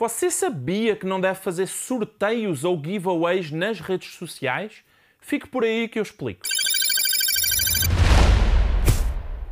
Você sabia que não deve fazer sorteios ou giveaways nas redes sociais? Fique por aí que eu explico.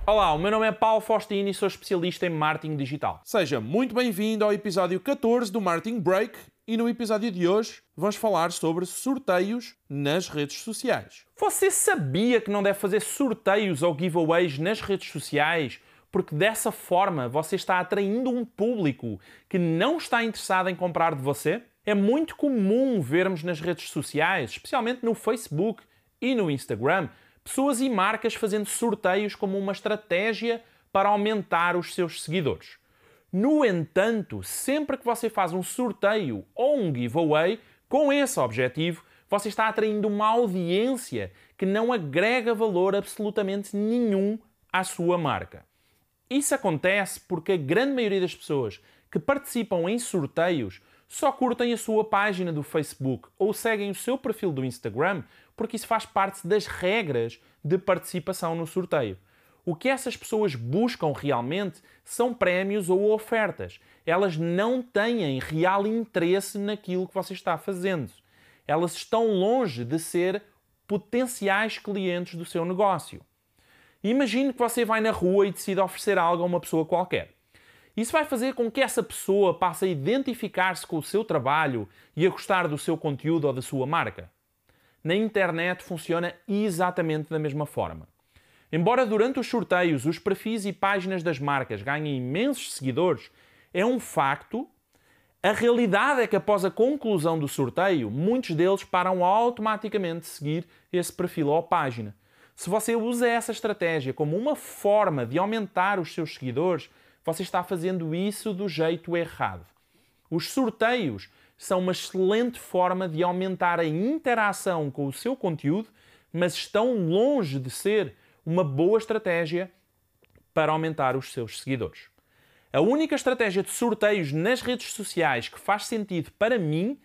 Olá, o meu nome é Paulo Faustino e sou especialista em marketing digital. Seja muito bem-vindo ao episódio 14 do Marketing Break e no episódio de hoje vamos falar sobre sorteios nas redes sociais. Você sabia que não deve fazer sorteios ou giveaways nas redes sociais porque dessa forma você está atraindo um público que não está interessado em comprar de você? É muito comum vermos nas redes sociais, especialmente no Facebook e no Instagram, pessoas e marcas fazendo sorteios como uma estratégia para aumentar os seus seguidores. No entanto, sempre que você faz um sorteio ou um giveaway com esse objetivo, você está atraindo uma audiência que não agrega valor absolutamente nenhum à sua marca. Isso acontece porque a grande maioria das pessoas que participam em sorteios só curtem a sua página do Facebook ou seguem o seu perfil do Instagram porque isso faz parte das regras de participação no sorteio. O que essas pessoas buscam realmente são prémios ou ofertas. Elas não têm real interesse naquilo que você está fazendo. Elas estão longe de ser potenciais clientes do seu negócio. Imagine que você vai na rua e decide oferecer algo a uma pessoa qualquer. Isso vai fazer com que essa pessoa passe a identificar-se com o seu trabalho e a gostar do seu conteúdo ou da sua marca. Na internet funciona exatamente da mesma forma. Embora durante os sorteios os perfis e páginas das marcas ganhem imensos seguidores, é um facto. A realidade é que após a conclusão do sorteio, muitos deles param automaticamente de seguir esse perfil ou página. Se você usa essa estratégia como uma forma de aumentar os seus seguidores, você está fazendo isso do jeito errado. Os sorteios são uma excelente forma de aumentar a interação com o seu conteúdo, mas estão longe de ser uma boa estratégia para aumentar os seus seguidores. A única estratégia de sorteios nas redes sociais que faz sentido para mim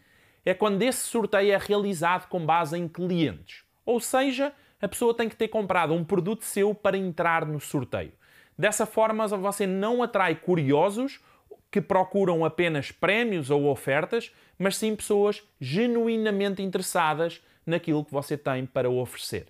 é quando esse sorteio é realizado com base em clientes. Ou seja, a pessoa tem que ter comprado um produto seu para entrar no sorteio. Dessa forma, você não atrai curiosos que procuram apenas prémios ou ofertas, mas sim pessoas genuinamente interessadas naquilo que você tem para oferecer.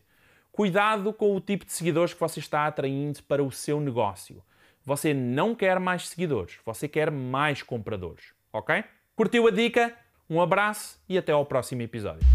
Cuidado com o tipo de seguidores que você está atraindo para o seu negócio. Você não quer mais seguidores, você quer mais compradores, ok? Curtiu a dica? Um abraço e até ao próximo episódio.